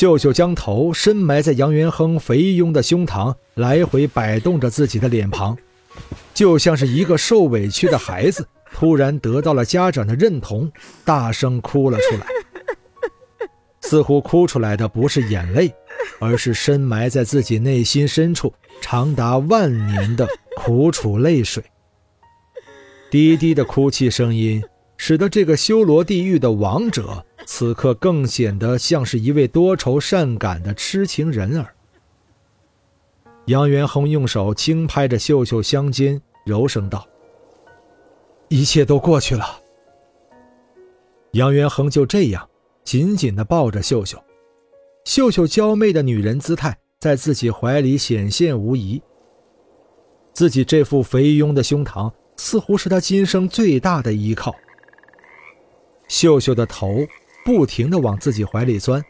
秀秀将头深埋在杨元亨肥庸的胸膛，来回摆动着自己的脸庞，就像是一个受委屈的孩子突然得到了家长的认同，大声哭了出来。似乎哭出来的不是眼泪，而是深埋在自己内心深处长达万年的苦楚泪水。低低的哭泣声音，使得这个修罗地狱的王者。此刻更显得像是一位多愁善感的痴情人儿。杨元亨用手轻拍着秀秀香肩，柔声道：“一切都过去了。”杨元亨就这样紧紧地抱着秀秀，秀秀娇媚的女人姿态在自己怀里显现无疑。自己这副肥庸的胸膛，似乎是他今生最大的依靠。秀秀的头。不停地往自己怀里钻，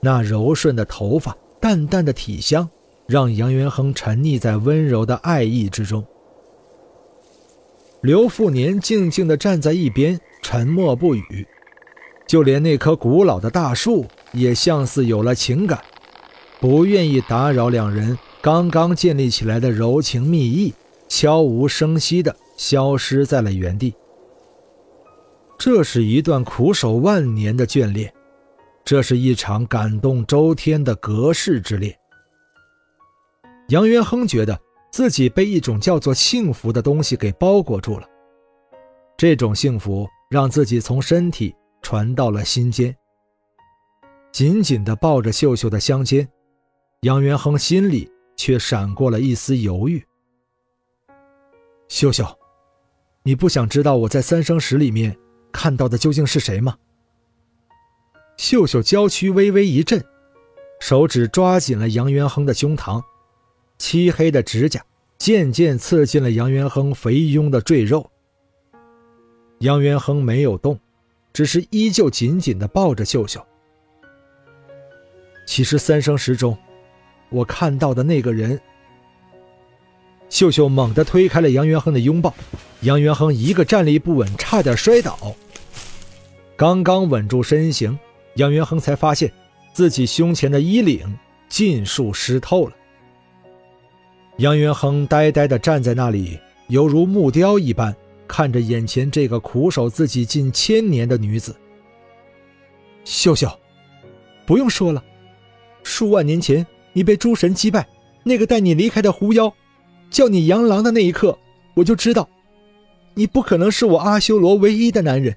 那柔顺的头发、淡淡的体香，让杨元亨沉溺在温柔的爱意之中。刘富年静静地站在一边，沉默不语，就连那棵古老的大树也像似有了情感，不愿意打扰两人刚刚建立起来的柔情蜜意，悄无声息地消失在了原地。这是一段苦守万年的眷恋，这是一场感动周天的隔世之恋。杨元亨觉得自己被一种叫做幸福的东西给包裹住了，这种幸福让自己从身体传到了心间。紧紧地抱着秀秀的香肩，杨元亨心里却闪过了一丝犹豫。秀秀，你不想知道我在三生石里面？看到的究竟是谁吗？秀秀娇躯微微一震，手指抓紧了杨元亨的胸膛，漆黑的指甲渐渐刺进了杨元亨肥庸的赘肉。杨元亨没有动，只是依旧紧紧地抱着秀秀。其实三生石中，我看到的那个人……秀秀猛地推开了杨元亨的拥抱，杨元亨一个站立不稳，差点摔倒。刚刚稳住身形，杨元亨才发现自己胸前的衣领尽数湿透了。杨元亨呆呆地站在那里，犹如木雕一般看着眼前这个苦守自己近千年的女子。秀秀，不用说了，数万年前你被诸神击败，那个带你离开的狐妖，叫你杨郎的那一刻，我就知道，你不可能是我阿修罗唯一的男人。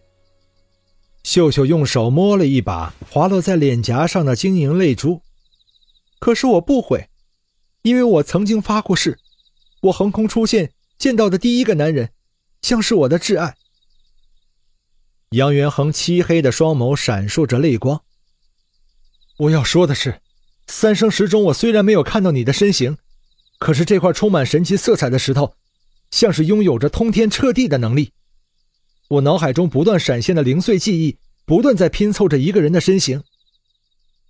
秀秀用手摸了一把滑落在脸颊上的晶莹泪珠，可是我不悔，因为我曾经发过誓，我横空出现见到的第一个男人，将是我的挚爱。杨元恒漆黑的双眸闪烁着泪光。我要说的是，三生石中我虽然没有看到你的身形，可是这块充满神奇色彩的石头，像是拥有着通天彻地的能力。我脑海中不断闪现的零碎记忆，不断在拼凑着一个人的身形。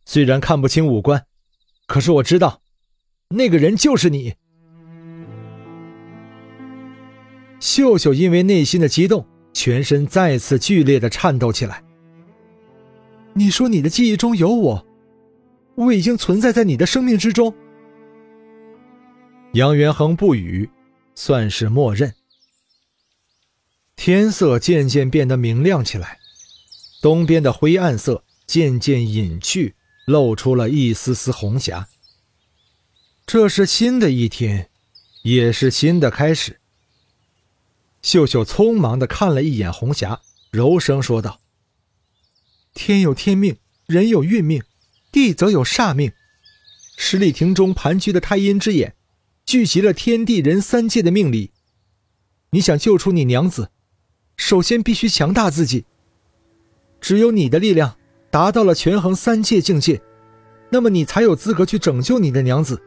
虽然看不清五官，可是我知道，那个人就是你。秀秀因为内心的激动，全身再次剧烈的颤抖起来。你说你的记忆中有我，我已经存在在你的生命之中。杨元恒不语，算是默认。天色渐渐变得明亮起来，东边的灰暗色渐渐隐去，露出了一丝丝红霞。这是新的一天，也是新的开始。秀秀匆忙地看了一眼红霞，柔声说道：“天有天命，人有运命，地则有煞命。十里亭中盘踞的太阴之眼，聚集了天地人三界的命理。你想救出你娘子？”首先必须强大自己。只有你的力量达到了权衡三界境界，那么你才有资格去拯救你的娘子。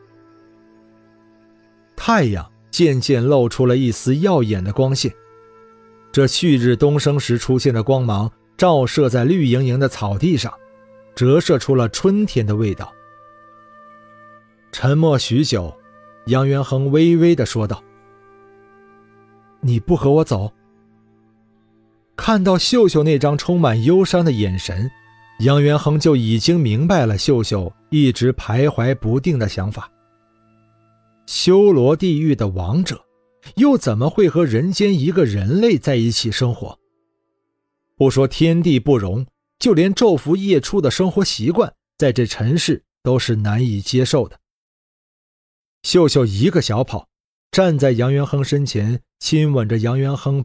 太阳渐渐露出了一丝耀眼的光线，这旭日东升时出现的光芒，照射在绿莹莹的草地上，折射出了春天的味道。沉默许久，杨元亨微微的说道：“你不和我走？”看到秀秀那张充满忧伤的眼神。杨元亨就已经明白了秀秀一直徘徊不定的想法。修罗地狱的王者，又怎么会和人间一个人类在一起生活？不说天地不容，就连昼伏夜出的生活习惯，在这尘世都是难以接受的。秀秀一个小跑，站在杨元亨身前，亲吻着杨元亨，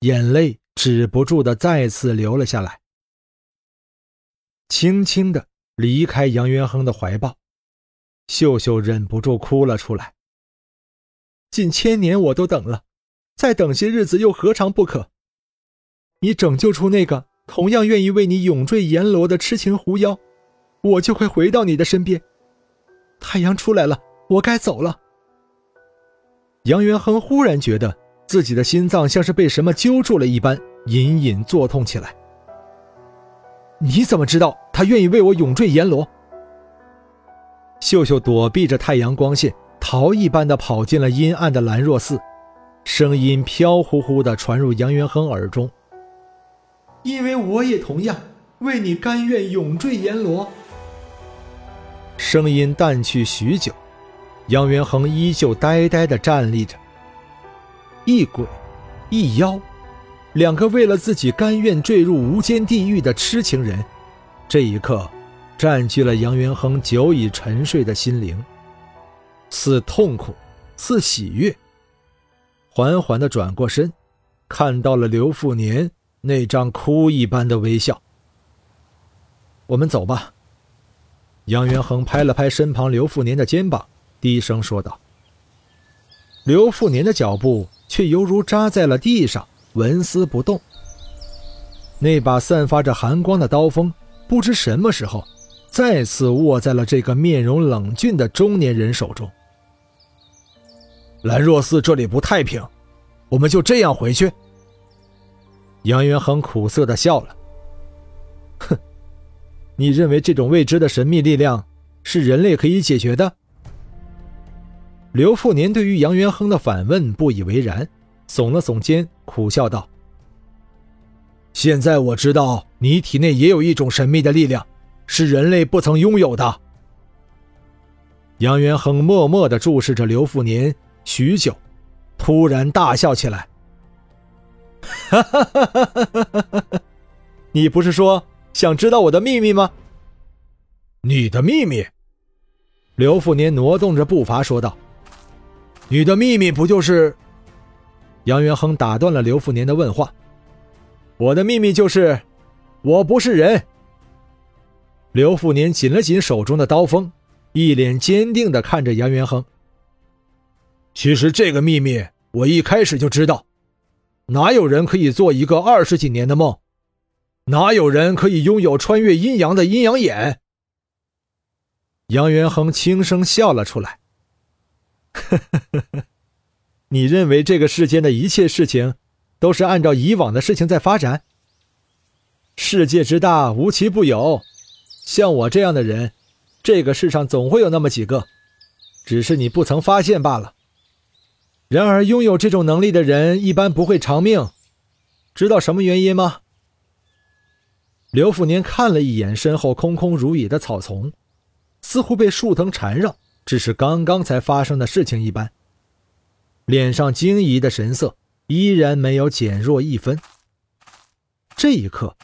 眼泪止不住的再次流了下来。轻轻的离开杨元亨的怀抱，秀秀忍不住哭了出来。近千年我都等了，再等些日子又何尝不可？你拯救出那个同样愿意为你永坠阎罗的痴情狐妖，我就会回到你的身边。太阳出来了，我该走了。杨元亨忽然觉得自己的心脏像是被什么揪住了一般，隐隐作痛起来。你怎么知道他愿意为我永坠阎罗？秀秀躲避着太阳光线，逃一般的跑进了阴暗的兰若寺，声音飘忽忽的传入杨元亨耳中。因为我也同样为你甘愿永坠阎罗。声音淡去许久，杨元亨依旧呆呆的站立着。一鬼，一妖。两个为了自己甘愿坠入无间地狱的痴情人，这一刻，占据了杨元亨久已沉睡的心灵，似痛苦，似喜悦。缓缓的转过身，看到了刘富年那张哭一般的微笑。我们走吧。杨元亨拍了拍身旁刘富年的肩膀，低声说道。刘富年的脚步却犹如扎在了地上。纹丝不动。那把散发着寒光的刀锋，不知什么时候再次握在了这个面容冷峻的中年人手中。兰若寺这里不太平，我们就这样回去。杨元亨苦涩的笑了。哼，你认为这种未知的神秘力量是人类可以解决的？刘富年对于杨元亨的反问不以为然。耸了耸肩，苦笑道：“现在我知道你体内也有一种神秘的力量，是人类不曾拥有的。”杨元亨默默的注视着刘富年许久，突然大笑起来：“哈哈哈哈哈哈！你不是说想知道我的秘密吗？”“你的秘密？”刘富年挪动着步伐说道：“你的秘密不就是……”杨元亨打断了刘富年的问话：“我的秘密就是，我不是人。”刘富年紧了紧手中的刀锋，一脸坚定的看着杨元亨。其实这个秘密我一开始就知道，哪有人可以做一个二十几年的梦？哪有人可以拥有穿越阴阳的阴阳眼？杨元亨轻声笑了出来：“。”呵呵呵呵你认为这个世间的一切事情，都是按照以往的事情在发展？世界之大，无奇不有。像我这样的人，这个世上总会有那么几个，只是你不曾发现罢了。然而，拥有这种能力的人一般不会长命，知道什么原因吗？刘富年看了一眼身后空空如也的草丛，似乎被树藤缠绕，只是刚刚才发生的事情一般。脸上惊疑的神色依然没有减弱一分。这一刻，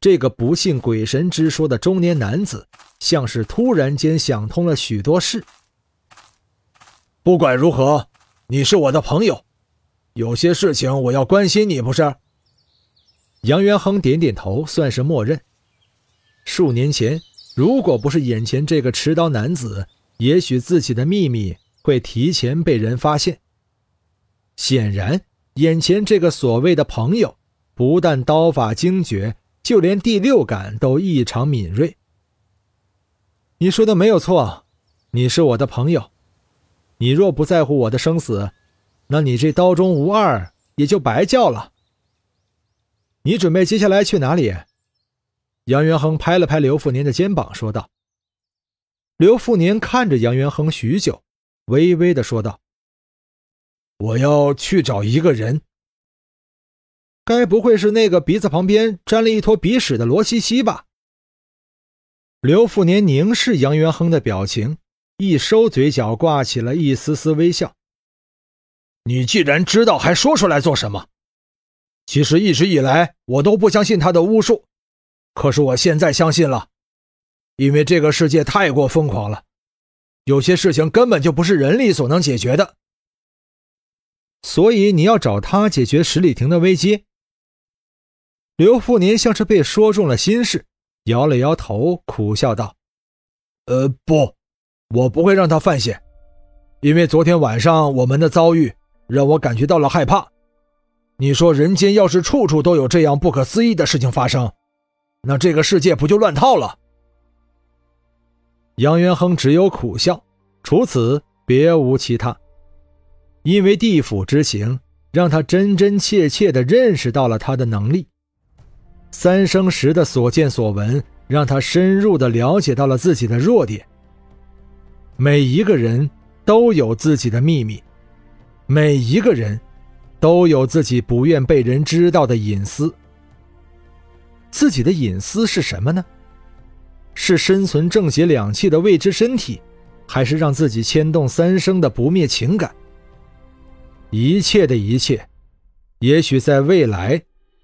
这个不信鬼神之说的中年男子，像是突然间想通了许多事。不管如何，你是我的朋友，有些事情我要关心你，不是？杨元亨点点头，算是默认。数年前，如果不是眼前这个持刀男子，也许自己的秘密会提前被人发现。显然，眼前这个所谓的朋友，不但刀法精绝，就连第六感都异常敏锐。你说的没有错，你是我的朋友。你若不在乎我的生死，那你这刀中无二也就白叫了。你准备接下来去哪里？杨元亨拍了拍刘富年的肩膀，说道。刘富年看着杨元亨许久，微微的说道：“我要去找一个人。该不会是那个鼻子旁边沾了一坨鼻屎的罗西西吧？”刘富年凝视杨元亨的表情，一收嘴角，挂起了一丝丝微笑。“你既然知道，还说出来做什么？其实一直以来，我都不相信他的巫术，可是我现在相信了。”因为这个世界太过疯狂了，有些事情根本就不是人力所能解决的。所以你要找他解决十里亭的危机。刘富年像是被说中了心事，摇了摇头，苦笑道：“呃，不，我不会让他犯险，因为昨天晚上我们的遭遇让我感觉到了害怕。你说人间要是处处都有这样不可思议的事情发生，那这个世界不就乱套了？”杨元亨只有苦笑，除此别无其他。因为地府之行，让他真真切切地认识到了他的能力；三生石的所见所闻，让他深入地了解到了自己的弱点。每一个人都有自己的秘密，每一个人都有自己不愿被人知道的隐私。自己的隐私是什么呢？是生存正邪两气的未知身体，还是让自己牵动三生的不灭情感？一切的一切，也许在未来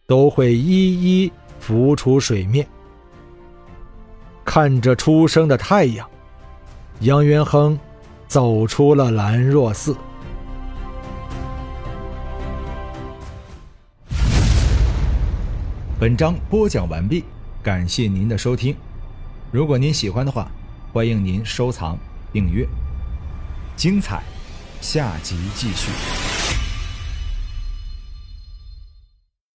都会一一浮出水面。看着初升的太阳，杨元亨走出了兰若寺。本章播讲完毕，感谢您的收听。如果您喜欢的话，欢迎您收藏、订阅。精彩，下集继续。